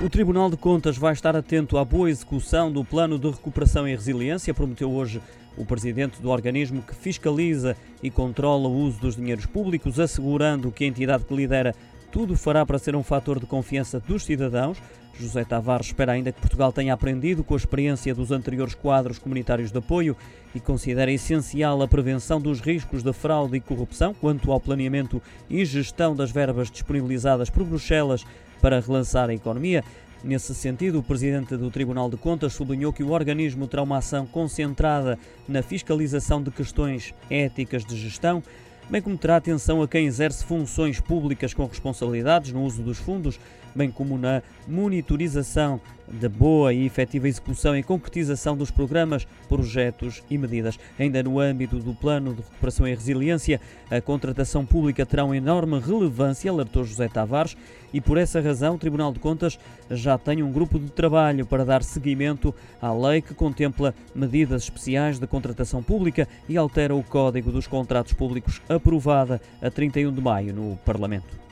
O Tribunal de Contas vai estar atento à boa execução do Plano de Recuperação e Resiliência, prometeu hoje o presidente do organismo que fiscaliza e controla o uso dos dinheiros públicos, assegurando que a entidade que lidera tudo fará para ser um fator de confiança dos cidadãos. José Tavares espera ainda que Portugal tenha aprendido com a experiência dos anteriores quadros comunitários de apoio e considera essencial a prevenção dos riscos de fraude e corrupção quanto ao planeamento e gestão das verbas disponibilizadas por Bruxelas para relançar a economia. Nesse sentido, o presidente do Tribunal de Contas sublinhou que o organismo terá uma ação concentrada na fiscalização de questões éticas de gestão, bem como terá atenção a quem exerce funções públicas com responsabilidades no uso dos fundos, bem como na monitorização da boa e efetiva execução e concretização dos programas, projetos e medidas. Ainda no âmbito do Plano de Recuperação e Resiliência, a contratação pública terá uma enorme relevância, alertou José Tavares, e por essa razão o Tribunal de Contas já tem um grupo de trabalho para dar seguimento à lei que contempla medidas especiais de contratação pública e altera o Código dos Contratos Públicos, aprovada a 31 de maio no Parlamento.